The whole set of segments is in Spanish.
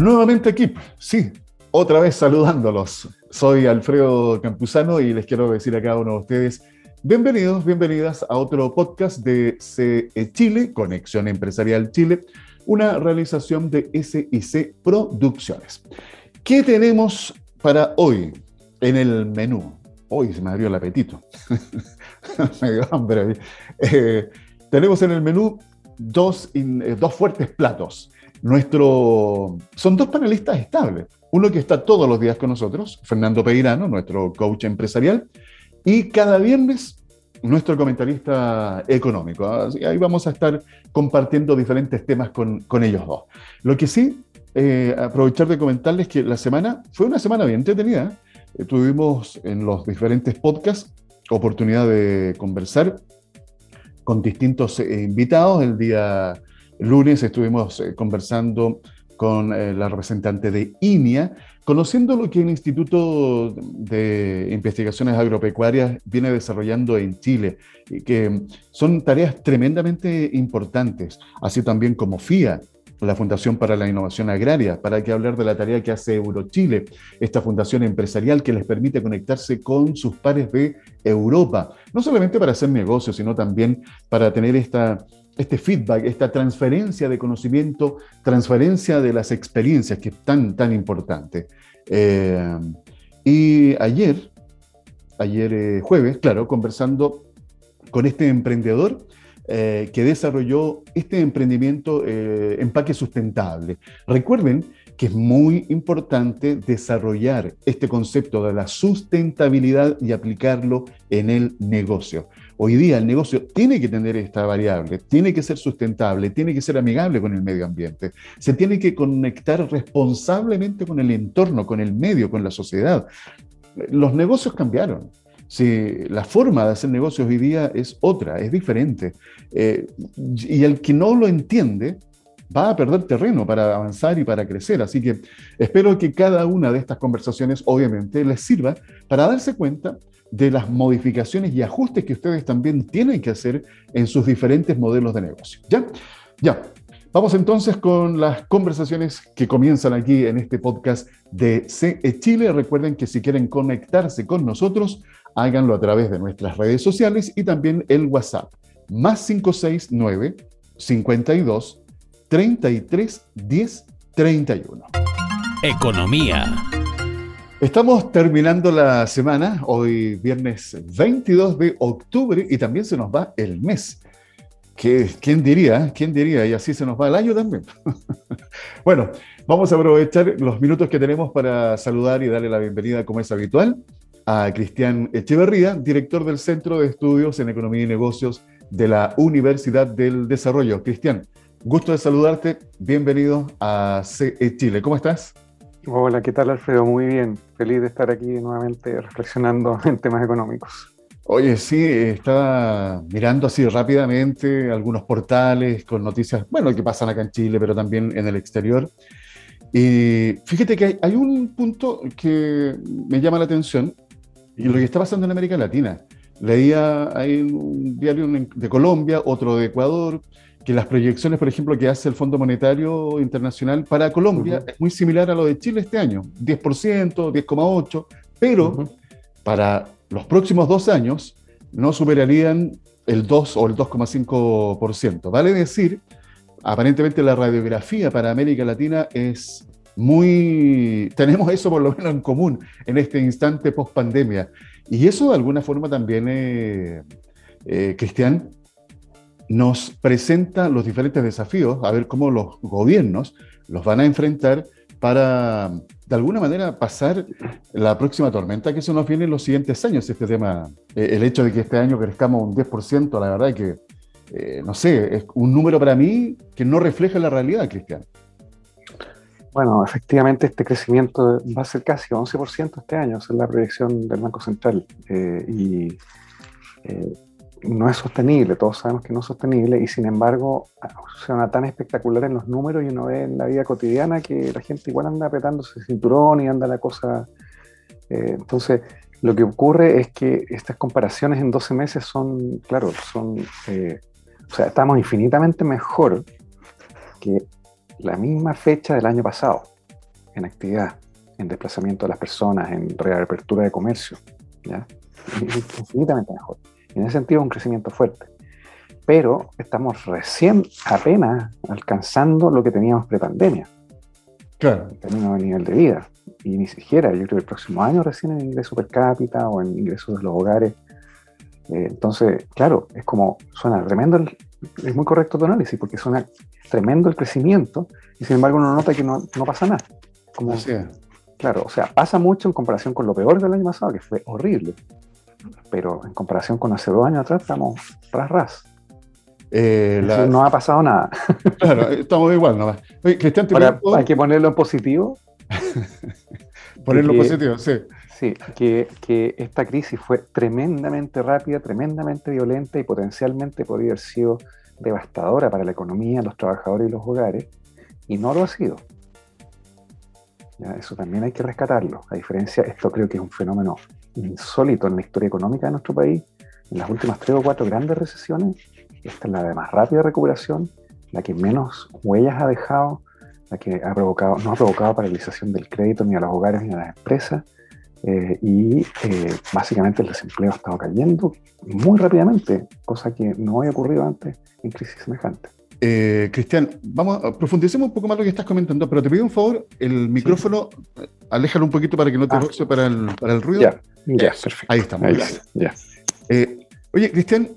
Nuevamente aquí, sí, otra vez saludándolos. Soy Alfredo Campuzano y les quiero decir a cada uno de ustedes, bienvenidos, bienvenidas a otro podcast de CE Chile, Conexión Empresarial Chile, una realización de SIC Producciones. ¿Qué tenemos para hoy en el menú? Hoy se me abrió el apetito. me dio hambre. Eh, tenemos en el menú dos, eh, dos fuertes platos. Nuestro, son dos panelistas estables. Uno que está todos los días con nosotros, Fernando Peirano, nuestro coach empresarial, y cada viernes nuestro comentarista económico. ahí vamos a estar compartiendo diferentes temas con, con ellos dos. Lo que sí, eh, aprovechar de comentarles que la semana fue una semana bien entretenida. Eh, tuvimos en los diferentes podcasts oportunidad de conversar con distintos eh, invitados. El día lunes estuvimos conversando con la representante de INIA, conociendo lo que el Instituto de Investigaciones Agropecuarias viene desarrollando en Chile, que son tareas tremendamente importantes, así también como FIA, la Fundación para la Innovación Agraria, para que hablar de la tarea que hace Eurochile, esta fundación empresarial que les permite conectarse con sus pares de Europa, no solamente para hacer negocios, sino también para tener esta, este feedback, esta transferencia de conocimiento, transferencia de las experiencias que es tan, tan importante. Eh, y ayer, ayer eh, jueves, claro, conversando con este emprendedor, eh, que desarrolló este emprendimiento eh, empaque sustentable. Recuerden que es muy importante desarrollar este concepto de la sustentabilidad y aplicarlo en el negocio. Hoy día el negocio tiene que tener esta variable, tiene que ser sustentable, tiene que ser amigable con el medio ambiente, se tiene que conectar responsablemente con el entorno, con el medio, con la sociedad. Los negocios cambiaron. Si la forma de hacer negocios hoy día es otra, es diferente. Eh, y el que no lo entiende va a perder terreno para avanzar y para crecer. Así que espero que cada una de estas conversaciones, obviamente, les sirva para darse cuenta de las modificaciones y ajustes que ustedes también tienen que hacer en sus diferentes modelos de negocio. ¿Ya? Ya. Vamos entonces con las conversaciones que comienzan aquí en este podcast de CE Chile. Recuerden que si quieren conectarse con nosotros, háganlo a través de nuestras redes sociales y también el WhatsApp, más 569 52 33 10 31. Economía. Estamos terminando la semana, hoy viernes 22 de octubre y también se nos va el mes. ¿Quién diría? ¿Quién diría? Y así se nos va el año también. bueno, vamos a aprovechar los minutos que tenemos para saludar y darle la bienvenida como es habitual a Cristian Echeverría, director del Centro de Estudios en Economía y Negocios de la Universidad del Desarrollo. Cristian, gusto de saludarte. Bienvenido a CE Chile. ¿Cómo estás? Hola, ¿qué tal Alfredo? Muy bien. Feliz de estar aquí nuevamente reflexionando en temas económicos. Oye, sí, estaba mirando así rápidamente algunos portales con noticias, bueno, que pasan acá en Chile, pero también en el exterior. Y fíjate que hay, hay un punto que me llama la atención y lo que está pasando en América Latina. Leía hay un diario de Colombia, otro de Ecuador, que las proyecciones, por ejemplo, que hace el Fondo Monetario Internacional para Colombia es muy similar a lo de Chile este año, 10%, 10,8%, pero para los próximos dos años no superarían el 2 o el 2,5%. Vale decir, aparentemente la radiografía para América Latina es muy, tenemos eso por lo menos en común en este instante post pandemia. Y eso de alguna forma también, eh, eh, Cristian, nos presenta los diferentes desafíos, a ver cómo los gobiernos los van a enfrentar para, de alguna manera, pasar la próxima tormenta que se nos viene en los siguientes años. Este tema, eh, el hecho de que este año crezcamos un 10%, la verdad que, no sé, es un número para mí que no refleja la realidad, Cristian. Bueno, efectivamente este crecimiento va a ser casi 11% este año, esa es la proyección del Banco Central. Eh, y eh, no es sostenible, todos sabemos que no es sostenible, y sin embargo suena tan espectacular en los números y uno ve en la vida cotidiana que la gente igual anda apretándose el cinturón y anda la cosa. Eh, entonces, lo que ocurre es que estas comparaciones en 12 meses son, claro, son. o sea, estamos infinitamente mejor que la misma fecha del año pasado. en actividad, en desplazamiento de las personas, en reapertura de comercio. Infinitamente mejor. En ese sentido, un crecimiento fuerte. Pero estamos recién, apenas, alcanzando lo que teníamos pre-pandemia. Claro. En términos de nivel de vida. Y ni siquiera, yo creo que el próximo año recién en ingreso per cápita o en ingresos de los hogares. Eh, entonces, claro, es como, suena tremendo, el, es muy correcto tu análisis, porque suena tremendo el crecimiento y sin embargo uno nota que no, no pasa nada. Como, Así es. Claro, o sea, pasa mucho en comparación con lo peor del año pasado, que fue horrible. Pero en comparación con hace dos años atrás, estamos ras ras. Eh, la- no ha pasado nada. Claro, estamos igual nomás. Oye, Cristian, ¿te Ahora, puedo hay que ponerlo en positivo. ponerlo que- positivo? Sí. Sí, que, que esta crisis fue tremendamente rápida, tremendamente violenta y potencialmente podría haber sido devastadora para la economía, los trabajadores y los hogares, y no lo ha sido. Ya, eso también hay que rescatarlo. A diferencia, esto creo que es un fenómeno insólito en la historia económica de nuestro país. En las últimas tres o cuatro grandes recesiones, esta es la de más rápida recuperación, la que menos huellas ha dejado, la que ha provocado, no ha provocado paralización del crédito ni a los hogares ni a las empresas. Eh, y eh, básicamente el desempleo ha estado cayendo muy rápidamente, cosa que no había ocurrido antes en crisis semejantes. Eh, Cristian, vamos profundicemos un poco más lo que estás comentando, pero te pido un favor, el micrófono, eh, aléjalo un poquito para que no te Ah. roce para el, para el ruido. Ya, ya, Eso, perfecto. Ahí estamos. Ahí está, ya. Eh, oye, Cristian,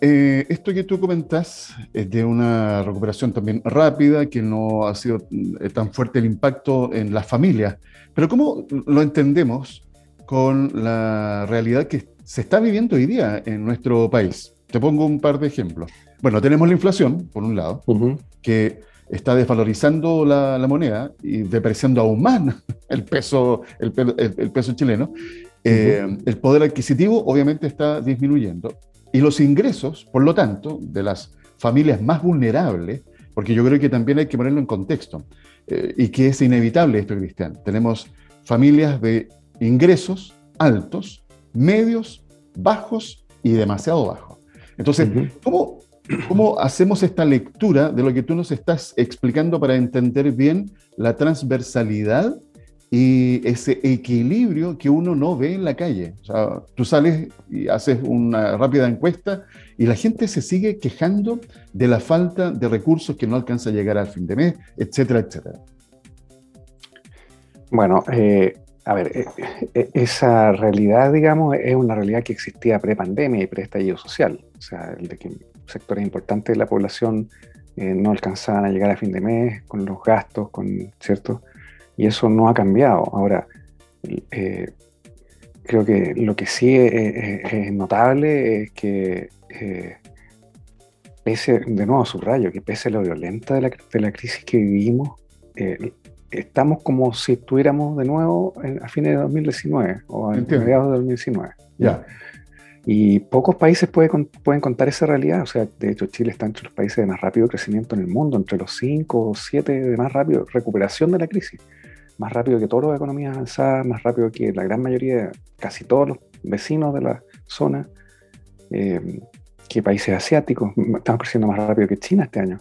eh, esto que tú comentas es de una recuperación también rápida, que no ha sido eh, tan fuerte el impacto en las familias, pero ¿cómo lo entendemos con la realidad que se está viviendo hoy día en nuestro país? Te pongo un par de ejemplos. Bueno, tenemos la inflación, por un lado, Ujú. que está desvalorizando la, la moneda y depreciando aún más el peso, el, el- el peso chileno. Eh, El poder adquisitivo obviamente está disminuyendo y los ingresos, por lo tanto, de las familias más vulnerables, porque yo creo que también hay que ponerlo en contexto, eh, y que es inevitable esto, Cristian. Tenemos familias de ingresos altos, medios, bajos y demasiado bajos. Entonces, Ujú. ¿cómo, ¿cómo hacemos esta lectura de lo que tú nos estás explicando para entender bien la transversalidad y ese equilibrio que uno no ve en la calle? O sea, tú sales y haces una rápida encuesta y la gente se sigue quejando de la falta de recursos que no alcanza a llegar al fin de mes, etcétera, etcétera. Bueno, eh, a ver, eh, eh, esa realidad, digamos, es una realidad que existía pre-pandemia y pre-estallido social. O sea, el de que sectores importantes de la población eh, no alcanzaban a llegar a fin de mes con los gastos, con, ¿cierto? Y eso no ha cambiado. Ahora, eh, creo que lo que sí es, es- es notable es que, eh, pese, de nuevo subrayo, que pese a lo violenta de la, de la crisis que vivimos, eh, estamos como si estuviéramos de nuevo en- a fines de 2019 o a mediados de 2019. Ya. Y pocos países puede pueden contar esa realidad. O sea, de hecho, Chile está entre los países de más rápido crecimiento en el mundo, entre los cinco o siete de más rápido recuperación de la crisis. Más rápido que todas las economías avanzadas, más rápido que la gran mayoría, casi todos los vecinos de la zona, eh, que países asiáticos. Estamos creciendo más rápido que China este año.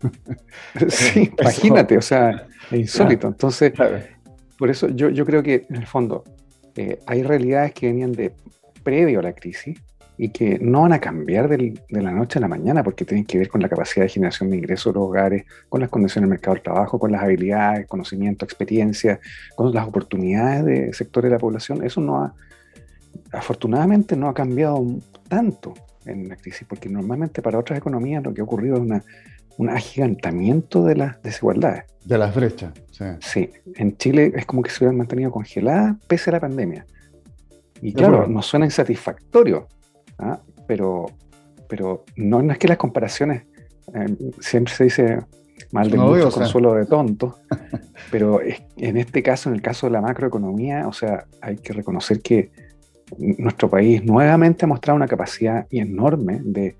sí, imagínate, o sea, es insólito. Entonces, por eso yo, yo creo que en el fondo eh, hay realidades que venían de previo a la crisis y que no van a cambiar del- de la noche a la mañana porque tienen que ver con la capacidad de generación de ingresos de los hogares, con las condiciones del mercado del trabajo, con las habilidades, conocimiento, experiencia, con las oportunidades de sectores de la población. Eso no ha, afortunadamente no ha cambiado tanto en la crisis porque normalmente para otras economías lo que ha ocurrido es una, un agigantamiento de las desigualdades. De las brechas. sí. Sí, en Chile es como que se hubieran mantenido congeladas pese a la pandemia. Y claro, acuerdo. nos suena insatisfactorio, ¿ah? pero, pero no, no es que las comparaciones, eh, siempre se dice mal de No, mucho o sea. consuelo de tonto, pero es- en este caso, en el caso de la macroeconomía, o sea, hay que reconocer que nuestro país nuevamente ha mostrado una capacidad enorme de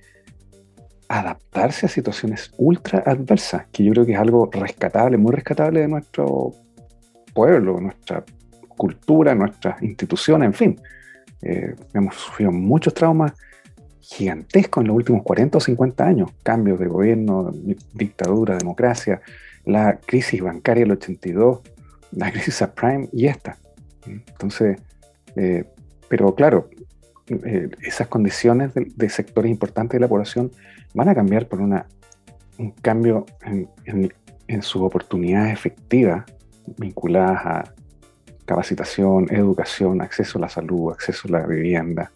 adaptarse a situaciones ultra adversas, que yo creo que es algo rescatable, muy rescatable de nuestro pueblo, nuestra cultura, nuestras instituciones, en fin. Eh, hemos sufrido muchos traumas gigantescos en los últimos 40 o 50 años, cambios de gobierno, di- dictadura, democracia, la crisis bancaria del 82, la crisis subprime y esta. Entonces, eh, pero claro, eh, esas condiciones de, sectores importantes de la población van a cambiar por una, un cambio en, sus oportunidades efectivas vinculadas a capacitación, educación, acceso a la salud, acceso a la vivienda,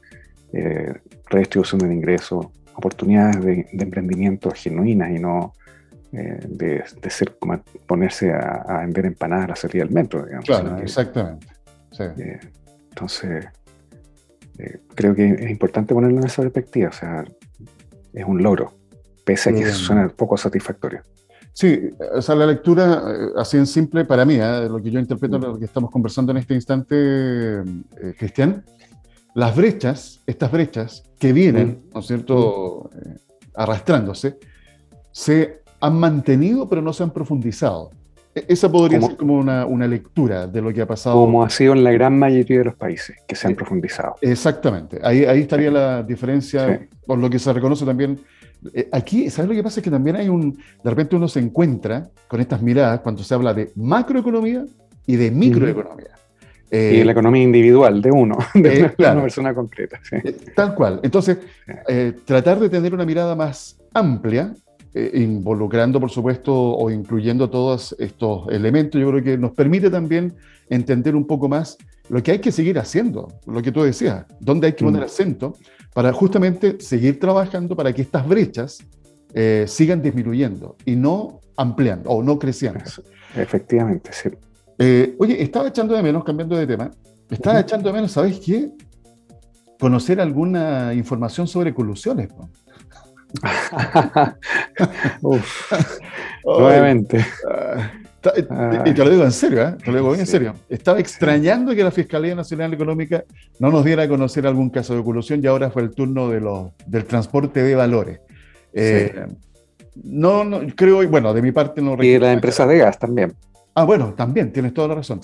eh, redistribución del ingreso, oportunidades de, emprendimiento genuinas y no eh, de, ser como ponerse a, vender empanadas a la salida del metro, digamos. Claro, exactamente. entonces, eh, creo que es importante ponerlo en esa perspectiva, o sea, es un logro, pese a que suena poco satisfactorio. Sí, o sea, la lectura, eh, así en simple, para mí, ¿eh? lo que yo interpreto lo que estamos conversando en este instante, Cristian, las brechas, estas brechas que vienen, ¿no es cierto?, arrastrándose, se han mantenido pero no se han profundizado. E-, esa podría ser como una, una, lectura de lo que ha pasado. Como ha sido en la gran mayoría de los países que se han eh, profundizado. Exactamente. Ahí, ahí estaría la diferencia, por lo que se reconoce también. Eh, aquí, ¿sabes lo que pasa? Es que también hay un. De repente uno se encuentra con estas miradas cuando se habla de macroeconomía y de microeconomía. y de la economía individual de uno, de una, persona concreta. Eh, tal cual. Entonces, tratar de tener una mirada más amplia eh, involucrando, por supuesto, o incluyendo todos estos elementos, yo creo que nos permite también entender un poco más lo que hay que seguir haciendo, lo que tú decías, dónde hay que poner mm. acento para justamente seguir trabajando para que estas brechas eh, sigan disminuyendo y no ampliando o no creciendo. Efectivamente, sí. Eh, oye, estaba echando de menos, cambiando de tema, estaba echando de menos, ¿sabes qué? Conocer alguna información sobre colusiones. ¿no? nuevamente. Y te lo digo en serio, ¿eh? te lo digo en serio. Estaba extrañando que la Fiscalía Nacional Económica no nos diera a conocer algún caso de colusión y ahora fue el turno de los, del transporte de valores. Eh, no, no, creo, bueno, de mi parte no Y de las empresas de gas también. Ah, bueno, también, tienes toda la razón.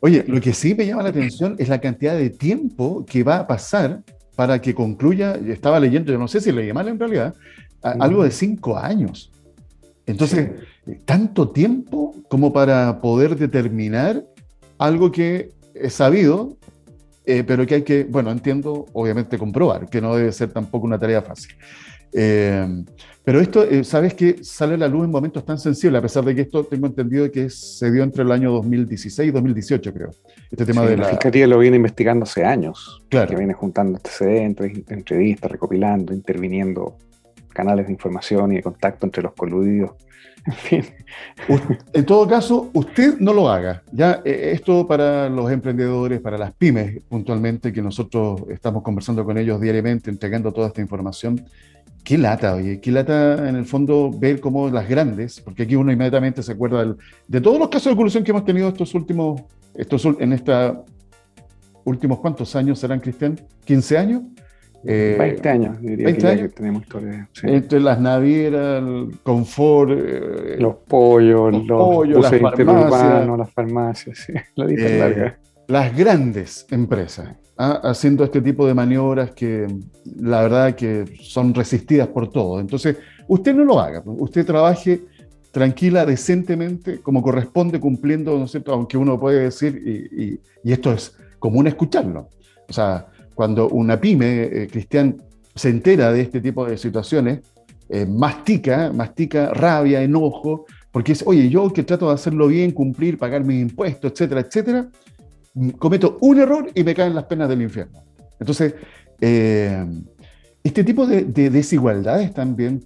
Oye, lo que sí me llama la atención es la cantidad de tiempo que va a pasar para que concluya, estaba leyendo, yo no sé si leí mal en realidad, algo de cinco años. Entonces, tanto tiempo como para poder determinar algo que es sabido, eh, pero que hay que, bueno, entiendo, obviamente comprobar, que no debe ser tampoco una tarea fácil. Eh, pero esto, eh, sabes que sale a la luz en momentos tan sensibles, a pesar de que esto tengo entendido que se dio entre el año 2016 y 2018, creo. Este tema de la... Fiscalía lo viene investigando hace años. Claro. Que viene juntando antecedentes, entrevistas, recopilando, interviniendo canales de información y de contacto entre los coludidos. En fin. En todo caso, usted no lo haga. Ya eh, esto para los emprendedores, para las pymes puntualmente, que nosotros estamos conversando con ellos diariamente, entregando toda esta información. Qué lata, oye, qué lata en el fondo ver cómo las grandes, porque aquí uno inmediatamente se acuerda de todos los casos de corrupción que hemos tenido estos últimos, estos, en esta últimos cuántos años serán, Cristian, 15 años. 20 eh, años, diría 20 que, años. tenemos historia. Entre las navieras, el confort, eh, los pollos, los, pollos, las farmacias, las farmacias, sí, la eh, larga. Las grandes empresas ¿ah? haciendo este tipo de maniobras que la verdad que son resistidas por todo. Entonces, usted no lo haga, usted trabaje tranquila, decentemente, como corresponde, cumpliendo, ¿no es cierto? Aunque uno puede decir, y, y esto es común escucharlo. O sea, cuando una pyme, eh, Cristian, se entera de este tipo de situaciones, eh, mastica, mastica rabia, enojo, porque es, oye, yo que trato de hacerlo bien, cumplir, pagar mis impuestos, etcétera, etcétera, mm, cometo un error y me caen las penas del infierno. Entonces, eh, este tipo de, desigualdades también,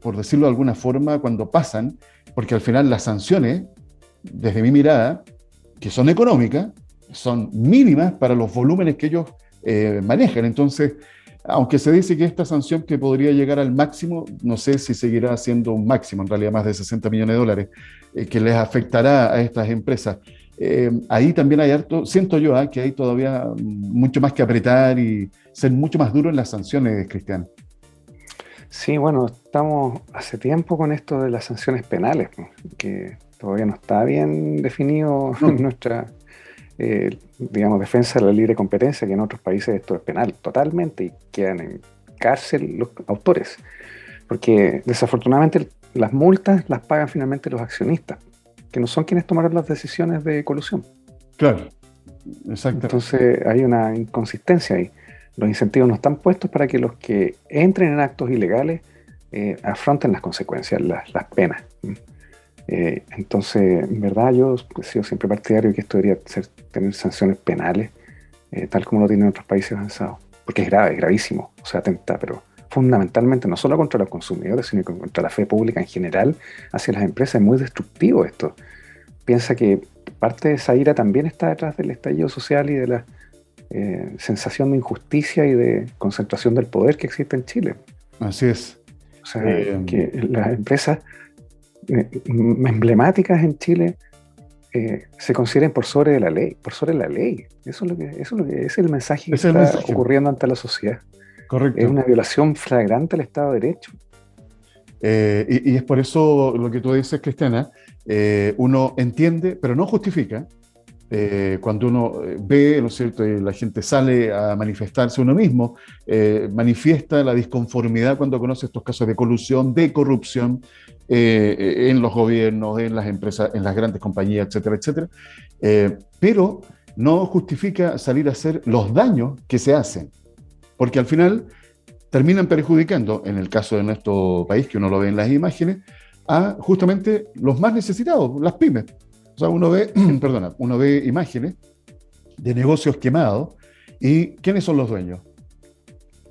por decirlo de alguna forma, cuando pasan, porque al final las sanciones, desde mi mirada, que son económicas, son mínimas para los volúmenes que ellos eh, manejan. Entonces, aunque se dice que esta sanción que podría llegar al máximo, no sé si seguirá siendo un máximo, en realidad más de 60 millones de dólares, eh, que les afectará a estas empresas. Eh, ahí también hay harto, siento yo ah, que hay todavía mucho más que apretar y ser mucho más duro en las sanciones, Cristian. Sí, bueno, estamos hace tiempo con esto de las sanciones penales, que todavía no está bien definido en nuestra eh, digamos, defensa de la libre competencia, que en otros países esto es penal totalmente y quedan en cárcel los autores. Porque desafortunadamente las multas las pagan finalmente los accionistas. que no son quienes tomaron las decisiones de colusión. Claro, exacto. Entonces hay una inconsistencia ahí. Los incentivos no están puestos para que los que entren en actos ilegales eh, afronten las consecuencias, las, penas. Eh, entonces, en verdad, yo he sido siempre partidario de que esto debería ser, tener sanciones penales, eh, tal como lo tienen otros países avanzados. Porque es grave, es gravísimo. O sea, atenta, pero fundamentalmente no solo contra los consumidores, sino contra la fe pública en general hacia las empresas. Es muy destructivo esto. Piensa que parte de esa ira también está detrás del estallido social y de la sensación de injusticia y de concentración del poder que existe en Chile. Así es. O sea, eh, que las empresas eh, emblemáticas en Chile eh, se consideren por sobre de la ley, por sobre la ley. Eso es lo que, eso es, lo que, es el mensaje que está ocurriendo ante la sociedad. Correcto. Es una violación flagrante al Estado de Derecho. y, es por eso lo que tú dices, Cristiana, uno entiende, pero no justifica, eh, cuando uno eh, ve, ¿no es cierto?, y la gente sale a manifestarse uno mismo, eh, manifiesta la disconformidad cuando conoce estos casos de colusión, de corrupción en los gobiernos, en las empresas, en las grandes compañías, etcétera, etcétera. pero no justifica salir a hacer los daños que se hacen, porque al final terminan perjudicando, en el caso de nuestro país, que uno lo ve en las imágenes, a justamente los más necesitados, las pymes sea, uno ve, perdona, uno ve imágenes de negocios quemados y ¿quiénes son los dueños?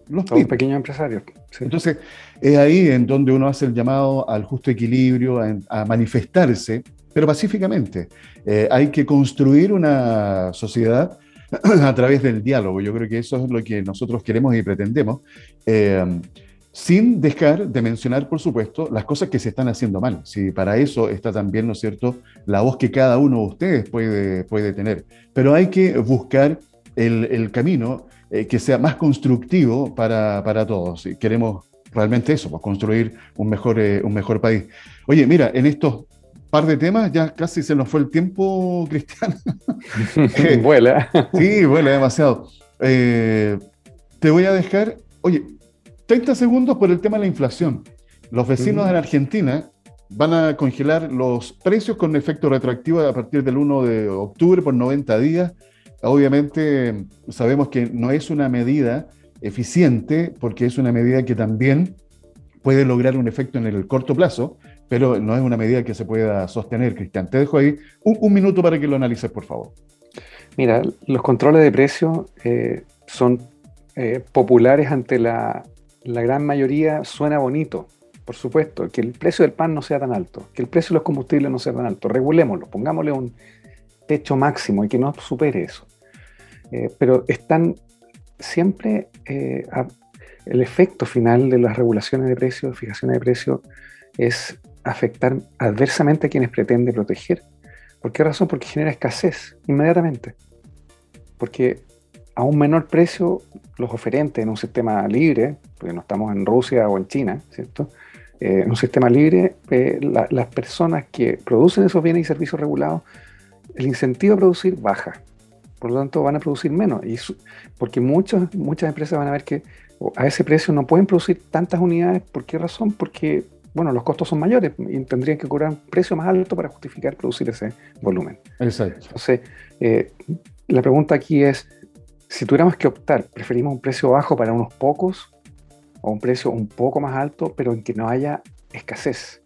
Los pequeños empresarios. Entonces, es ahí en donde uno hace el llamado al justo equilibrio, a, manifestarse, pero pacíficamente. Eh, hay que construir una sociedad a través del diálogo. Yo creo que eso es lo que nosotros queremos y pretendemos. Eh, sin dejar de mencionar, por supuesto, las cosas que se están haciendo mal. Si para eso está también, ¿no es cierto?, la voz que cada uno de ustedes puede, puede tener. Pero hay que buscar el, camino eh, que sea más constructivo para, para todos. Queremos realmente eso, pues, construir un mejor, eh, un mejor país. Oye, mira, en estos par de temas ya casi se nos fue el tiempo, Cristian. vuela. sí, vuela demasiado. Eh, te voy a dejar, oye, 30 segundos por el tema de la inflación. Los vecinos en Argentina van a congelar los precios con efecto retroactivo a partir del 1 de octubre por 90 días. Obviamente sabemos que no es una medida eficiente porque es una medida que también puede lograr un efecto en el corto plazo, pero no es una medida que se pueda sostener, Cristian. Te dejo ahí un, minuto para que lo analices, por favor. Mira, los controles de precios eh, son eh, populares ante la gran mayoría suena bonito, por supuesto, que el precio del pan no sea tan alto, que el precio de los combustibles no sea tan alto, regulémoslo, pongámosle un techo máximo y que no supere eso. Eh, pero están siempre eh, el efecto final de las regulaciones de precios, fijaciones de precios, es afectar adversamente a quienes pretende proteger. ¿Por qué razón? Porque genera escasez inmediatamente. Porque a un menor precio los oferentes en un sistema libre, porque no estamos en Rusia o en China, ¿cierto? Eh, en un sistema libre, eh, las personas que producen esos bienes y servicios regulados, el incentivo a producir baja. Por lo tanto, van a producir menos. Y porque muchas muchas empresas van a ver que a ese precio no pueden producir tantas unidades. ¿Por qué razón? Porque bueno, los costos son mayores y tendrían que cobrar un precio más alto para justificar producir ese volumen. Exacto. Entonces, eh, la pregunta aquí es, si tuviéramos que optar, ¿preferimos un precio bajo para unos pocos o un precio un poco más alto, pero en que no haya escasez?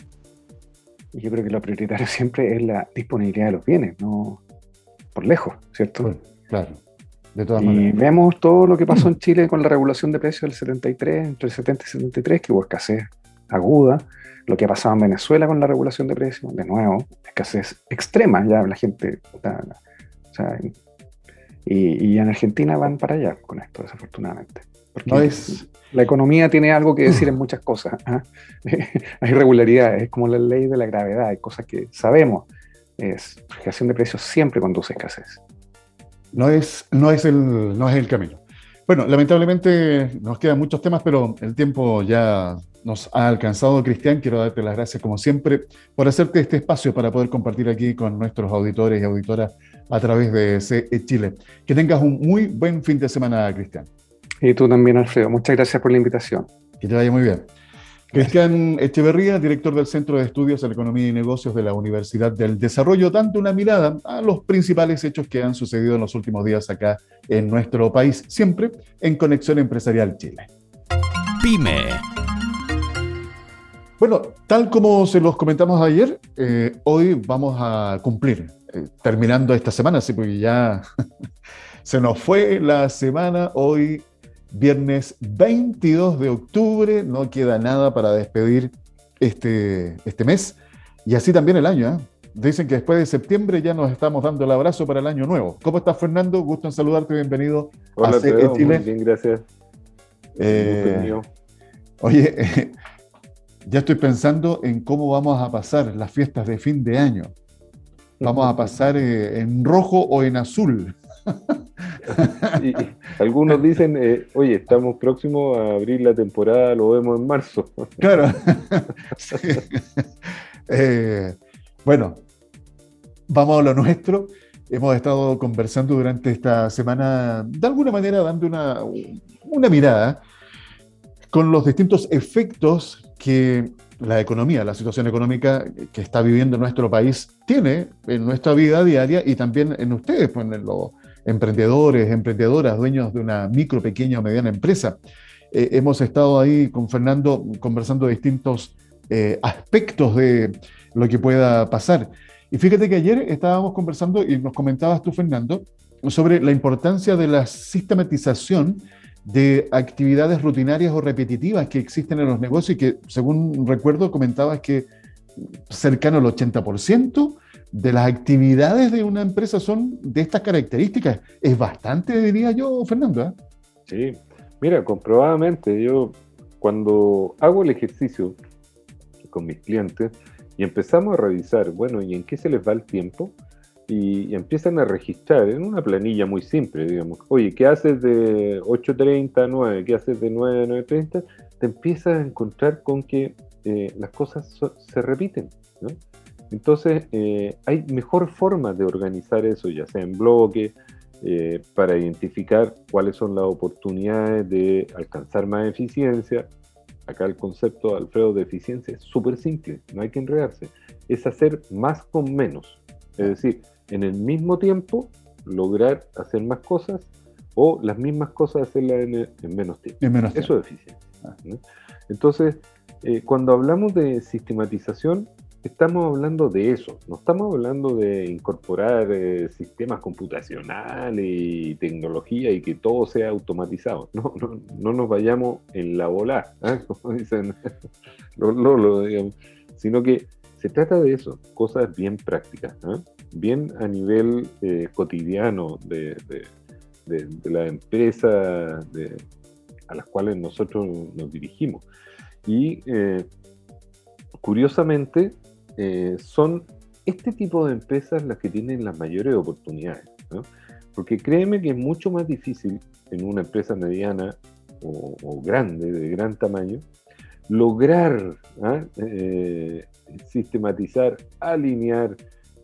Y yo creo que lo prioritario siempre es la disponibilidad de los bienes, no por lejos, ¿cierto? claro, de todas y maneras. vemos todo lo que pasó en Chile con la regulación de precios del 73, entre el 70 y 73, que hubo escasez aguda, lo que ha pasado en Venezuela con la regulación de precios, de nuevo, escasez extrema, ya la gente, o sea, y, en Argentina van para allá con esto, desafortunadamente. Porque es... la economía tiene algo que decir en muchas cosas. ¿ah? hay irregularidades, es como la ley de la gravedad, hay cosas que sabemos. Es, fijación de precios siempre conduce a escasez. No es, no, es el, no es el camino. Bueno, lamentablemente nos quedan muchos temas, pero el tiempo ya nos ha alcanzado, Cristian. Quiero darte las gracias, como siempre, por hacerte este espacio para poder compartir aquí con nuestros auditores y auditoras a través de CE Chile. Que tengas un muy buen fin de semana, Cristian. Y tú también, Alfredo. Muchas gracias por la invitación. Que te vaya muy bien. Cristian Echeverría, director del Centro de Estudios de la Economía y Negocios de la Universidad del Desarrollo, dando una mirada a los principales hechos que han sucedido en los últimos días acá en nuestro país, siempre en Conexión Empresarial Chile. Pyme. Bueno, tal como se los comentamos ayer, eh, hoy vamos a cumplir, eh, terminando esta semana, sí, porque ya se nos fue la semana, hoy viernes 22 de octubre, no queda nada para despedir este, este mes y así también el año. ¿eh? Dicen que después de septiembre ya nos estamos dando el abrazo para el año nuevo. ¿Cómo estás, Fernando? Gusto en saludarte, bienvenido Hola, a Chile. Muy bien, gracias. Eh, oye, ya estoy pensando en cómo vamos a pasar las fiestas de fin de año. ¿Vamos a pasar eh, en rojo o en azul? Y, algunos dicen, eh, oye, estamos próximos a abrir la temporada, lo vemos en marzo. claro. Eh, bueno, vamos a lo nuestro. Hemos estado conversando durante esta semana, de alguna manera dando una, una mirada con los distintos efectos que la economía, la situación económica que está viviendo nuestro país tiene en nuestra vida diaria y también en ustedes, pues en emprendedores, emprendedoras, dueños de una micro, pequeña o mediana empresa. Eh, hemos estado ahí con Fernando conversando distintos eh, aspectos de lo que pueda pasar. Y fíjate que ayer estábamos conversando y nos comentabas tú, Fernando, sobre la importancia de la sistematización de actividades rutinarias o repetitivas que existen en los negocios y que, según recuerdo, comentabas que cercano al 80% de las actividades de una empresa son de estas características. Es bastante, diría yo, Fernando. ¿eh? Sí, mira, comprobadamente, yo cuando hago el ejercicio con mis clientes y empezamos a revisar, bueno, ¿y en qué se les va el tiempo? Y, empiezan a registrar en una planilla muy simple, digamos, oye, ¿qué haces de 8.30 a 9? ¿Qué haces de 9 a 9.30? Te empiezas a encontrar con que eh, las cosas se repiten, ¿no? Entonces, eh, hay mejor forma de organizar eso, ya sea en bloque, eh, para identificar cuáles son las oportunidades de alcanzar más eficiencia. Acá el concepto, Alfredo, de eficiencia es súper simple, no hay que enredarse. Es hacer más con menos. Es decir, en el mismo tiempo lograr hacer más cosas o las mismas cosas hacerlas en, menos tiempo. Eso es eficiencia. Entonces, eh, cuando hablamos de sistematización, estamos hablando de eso, no estamos hablando de incorporar eh, sistemas computacionales y tecnología y que todo sea automatizado. No, no, no nos vayamos en la bola, ¿eh? como dicen los sino que se trata de eso, cosas bien prácticas, ¿eh? bien a nivel cotidiano de, de, de, la empresa a las cuales nosotros nos dirigimos. Y curiosamente, eh, son este tipo de empresas las que tienen las mayores oportunidades. Porque créeme que es mucho más difícil en una empresa mediana o, grande, de gran tamaño, lograr ¿ah? eh, sistematizar, alinear,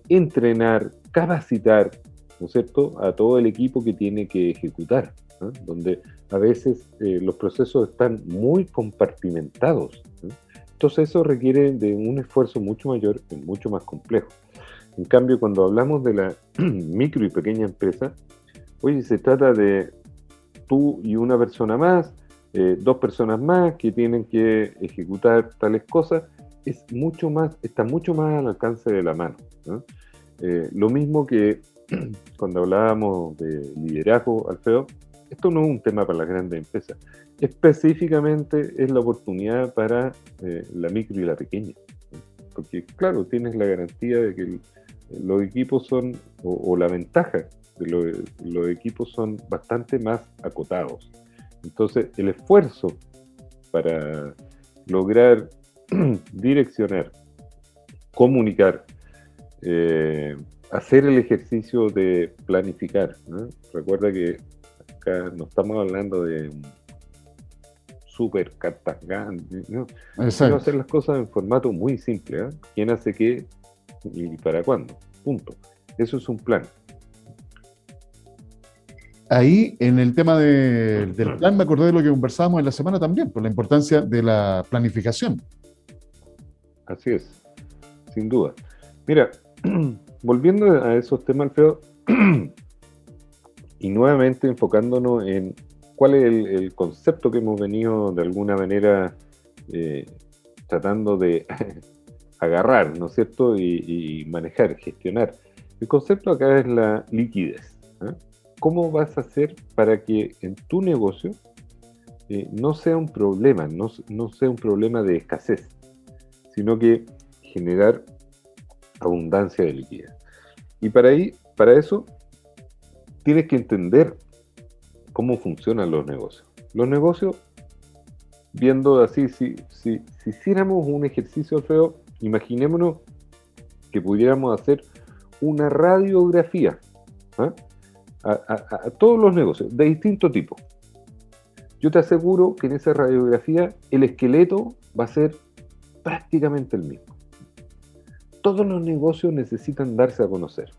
entrenar, capacitar, ¿no es cierto?, a todo el equipo que tiene que ejecutar, donde a veces eh, los procesos están muy compartimentados. Entonces eso requiere de un esfuerzo mucho mayor y mucho más complejo. En cambio, cuando hablamos de la micro y pequeña empresa, oye, se trata de tú y una persona más, eh, dos personas más que tienen que ejecutar tales cosas, es mucho más, está mucho más al alcance de la mano. Eh, lo mismo que cuando hablábamos de liderazgo, Alfredo, esto no es un tema para las grandes empresas. Específicamente es la oportunidad para eh, la micro y la pequeña. Porque, claro, tienes la garantía de que los equipos son, o, la ventaja de los equipos son bastante más acotados. Entonces, el esfuerzo para lograr direccionar, comunicar, eh, hacer el ejercicio de planificar. Recuerda que no estamos hablando de super cartas ¿no? hacer las cosas en formato muy simple. ¿eh? ¿Quién hace qué y para cuándo? Punto. Eso es un plan. ahí en el tema del plan me acordé de lo que conversábamos en la semana también, por la importancia de la planificación. Así es, sin duda. Mira, volviendo a esos temas, Alfredo, y nuevamente enfocándonos en cuál es el, concepto que hemos venido de alguna manera eh, tratando de agarrar, ¿no es cierto? Y, manejar, gestionar. El concepto acá es la liquidez. ¿eh? ¿Cómo vas a hacer para que en tu negocio eh, no sea un problema, no, no sea un problema de escasez, sino que generar abundancia de liquidez? Y para, ahí, para eso tienes que entender cómo funcionan los negocios. Los negocios, viendo así, si, si, si hiciéramos un ejercicio feo, imaginémonos que pudiéramos hacer una radiografía ¿ah? a, todos los negocios de distinto tipo. Yo te aseguro que en esa radiografía el esqueleto va a ser prácticamente el mismo. Todos los negocios necesitan darse a conocer.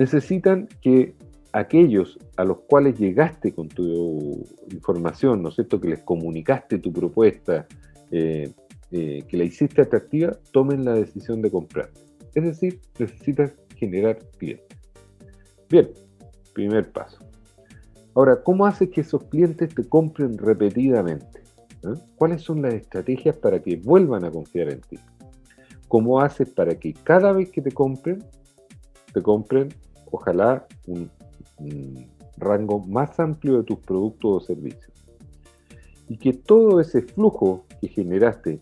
Necesitan que aquellos a los cuales llegaste con tu información, ¿no es cierto?, que les comunicaste tu propuesta, eh, eh, que la hiciste atractiva, tomen la decisión de comprar. Es decir, necesitas generar clientes. Bien, primer paso. Ahora, ¿cómo haces que esos clientes te compren repetidamente? ¿Eh? ¿Cuáles son las estrategias para que vuelvan a confiar en ti? ¿Cómo haces para que cada vez que te compren, te compren, ojalá, un, rango más amplio de tus productos o servicios? Y que todo ese flujo que generaste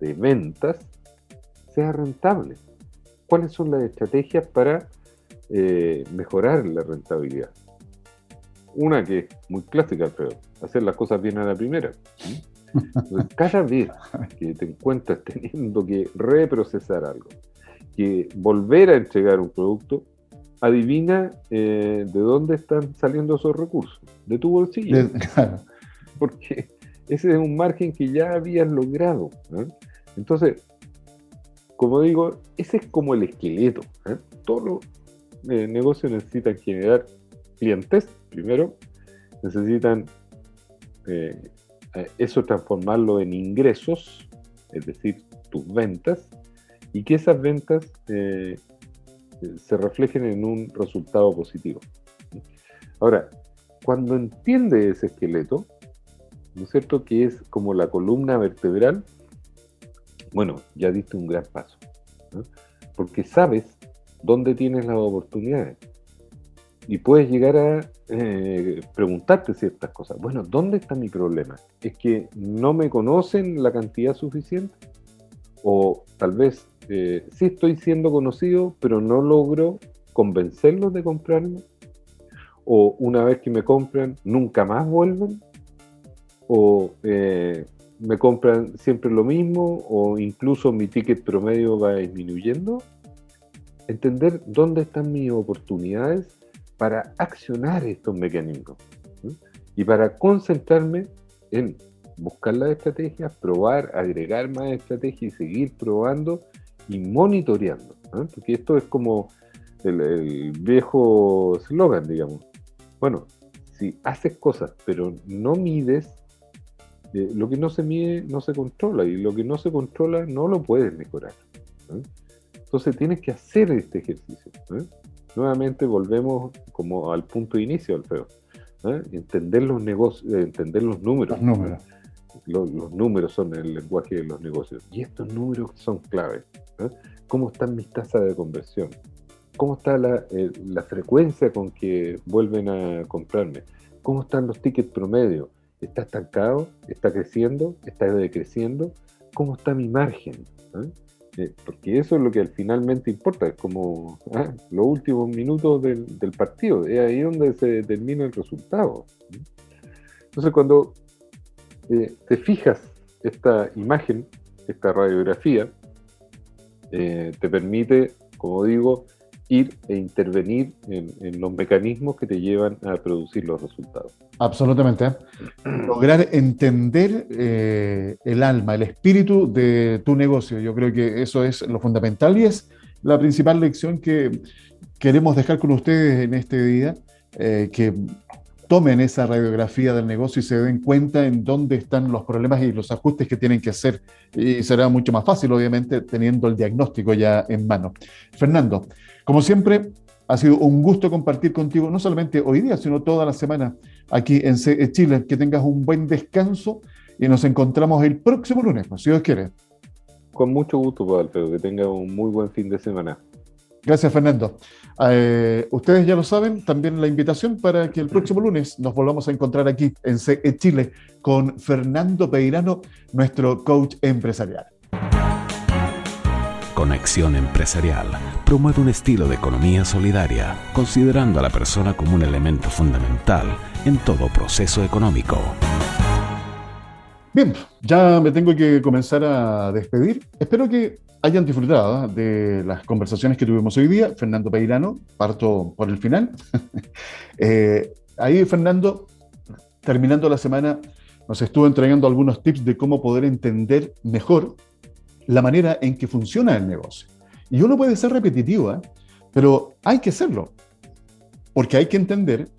de ventas sea rentable. ¿Cuáles son las estrategias para eh, mejorar la rentabilidad? Una que es muy clásica, Alfredo, hacer las cosas bien a la primera. cada vez que te encuentras teniendo que reprocesar algo, que volver a entregar un producto, adivina eh, de dónde están saliendo esos recursos, de tu bolsillo. Porque ese es un margen que ya habías logrado. Entonces, como digo, ese es como el esqueleto. ¿eh? Todos los eh, negocios necesitan generar clientes, primero, necesitan eh, eso transformarlo en ingresos, es decir, tus ventas, y que esas ventas se reflejen en un resultado positivo. Ahora, cuando entiende ese esqueleto, ¿no es cierto? Que es como la columna vertebral bueno, ya diste un gran paso, porque sabes dónde tienes las oportunidades y puedes llegar a eh, preguntarte ciertas cosas. Bueno, ¿dónde está mi problema? ¿Es que no me conocen la cantidad suficiente? ¿O tal vez eh, sí estoy siendo conocido, pero no logro convencerlos de comprarme? ¿O una vez que me compran, nunca más vuelven? ¿O eh, me compran siempre lo mismo o incluso mi ticket promedio va disminuyendo. Entender dónde están mis oportunidades para accionar estos mecanismos y para concentrarme en buscar las estrategias, probar, agregar más estrategias y seguir probando y monitoreando. Porque esto es como el, el viejo slogan, digamos. Bueno, si haces cosas pero no mides eh, lo que no se mide no se controla y lo que no se controla no lo puedes mejorar. Entonces tienes que hacer este ejercicio. Nuevamente volvemos como al punto de inicio, Alfredo. Entender los negocios, eh, entender los números. Los números. Los, números son el lenguaje de los negocios. Y estos números son claves. ¿Cómo están mis tasas de conversión? ¿Cómo está la, eh, la frecuencia con que vuelven a comprarme? ¿Cómo están los tickets promedio? ¿Está estancado? ¿Está creciendo? ¿Está decreciendo? ¿Cómo está mi margen? Eh, porque eso es lo que finalmente importa, es como ¿ah? los últimos minutos del, partido, es ahí donde se determina el resultado. Entonces cuando eh, te fijas esta imagen, esta radiografía, eh, te permite, como digo, ir e intervenir en, los mecanismos que te llevan a producir los resultados. Absolutamente. Lograr entender eh, el alma, el espíritu de tu negocio. Yo creo que eso es lo fundamental y es la principal lección que queremos dejar con ustedes en este día, eh, que tomen esa radiografía del negocio y se den cuenta en dónde están los problemas y los ajustes que tienen que hacer. Y será mucho más fácil, obviamente, teniendo el diagnóstico ya en mano. Fernando, como siempre, ha sido un gusto compartir contigo, no solamente hoy día, sino toda la semana aquí en Chile. Que tengas un buen descanso y nos encontramos el próximo lunes, si Dios quiere. Con mucho gusto, pues, Alfredo, que tenga un muy buen fin de semana. Gracias, Fernando. Eh, ustedes ya lo saben, también la invitación para que el próximo lunes nos volvamos a encontrar aquí en CE Chile con Fernando Peirano, nuestro coach empresarial. Conexión Empresarial promueve un estilo de economía solidaria, considerando a la persona como un elemento fundamental en todo proceso económico. Bien, ya me tengo que comenzar a despedir. Espero que hayan disfrutado de las conversaciones que tuvimos hoy día. Fernando Peirano, parto por el final. Eh, ahí Fernando, terminando la semana, nos estuvo entregando algunos tips de cómo poder entender mejor la manera en que funciona el negocio. Y uno puede ser repetitivo, ¿eh? pero hay que hacerlo, porque hay que entender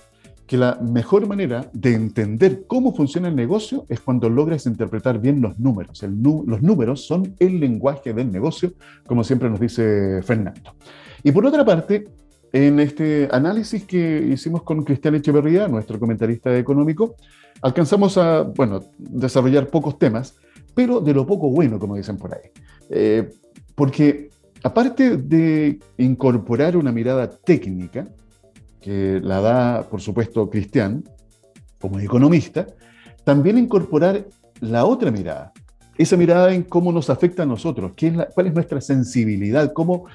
que la mejor manera de entender cómo funciona el negocio es cuando logras interpretar bien los números. los números son el lenguaje del negocio, como siempre nos dice Fernando. Y por otra parte, en este análisis que hicimos con Cristian Echeverría, nuestro comentarista económico, alcanzamos a, bueno, desarrollar pocos temas, pero de lo poco bueno, como dicen por ahí. Eh, porque aparte de incorporar una mirada técnica, que la da, por supuesto, Cristian, como economista, también incorporar la otra mirada, esa mirada en cómo nos afecta a nosotros, qué es cuál es nuestra sensibilidad, cómo,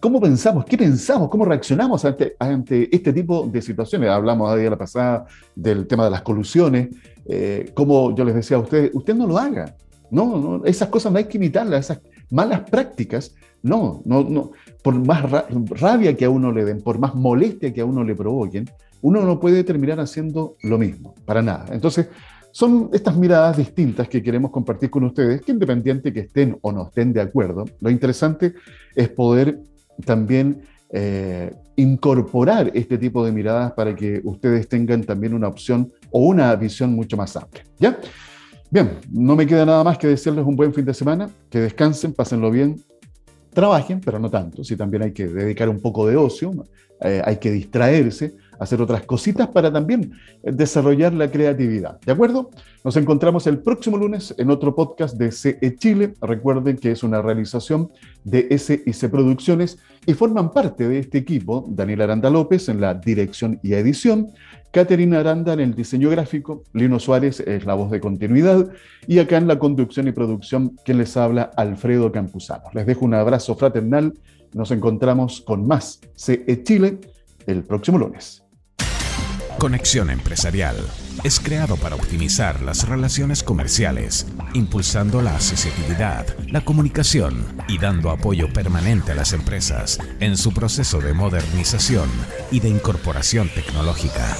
cómo pensamos, qué pensamos, cómo reaccionamos ante, ante este tipo de situaciones. Hablamos a día la pasada del tema de las colusiones, eh, como yo les decía a ustedes, usted no lo haga, no, no, esas cosas no hay que imitarlas, esas malas prácticas no, no, no. Por más rabia que a uno le den, por más molestia que a uno le provoquen, uno no puede terminar haciendo lo mismo, para nada. Entonces, son estas miradas distintas que queremos compartir con ustedes, que independiente que estén o no estén de acuerdo, lo interesante es poder también eh, incorporar este tipo de miradas para que ustedes tengan también una opción o una visión mucho más amplia. ¿Ya? Bien, no me queda nada más que decirles un buen fin de semana, que descansen, pásenlo bien, trabajen, pero no tanto. Sí, también hay que dedicar un poco de ocio, eh, hay que distraerse, hacer otras cositas para también desarrollar la creatividad. ¿De acuerdo? Nos encontramos el próximo lunes en otro podcast de CE Chile. Recuerden que es una realización de SIC Producciones y forman parte de este equipo Daniel Aranda López en la dirección y edición, Caterina Aranda en el diseño gráfico, Lino Suárez es la voz de continuidad y acá en la conducción y producción quien les habla Alfredo Campuzano. Les dejo un abrazo fraternal, nos encontramos con más CE Chile el próximo lunes. Conexión Empresarial es creado para optimizar las relaciones comerciales, impulsando la accesibilidad, la comunicación y dando apoyo permanente a las empresas en su proceso de modernización y de incorporación tecnológica.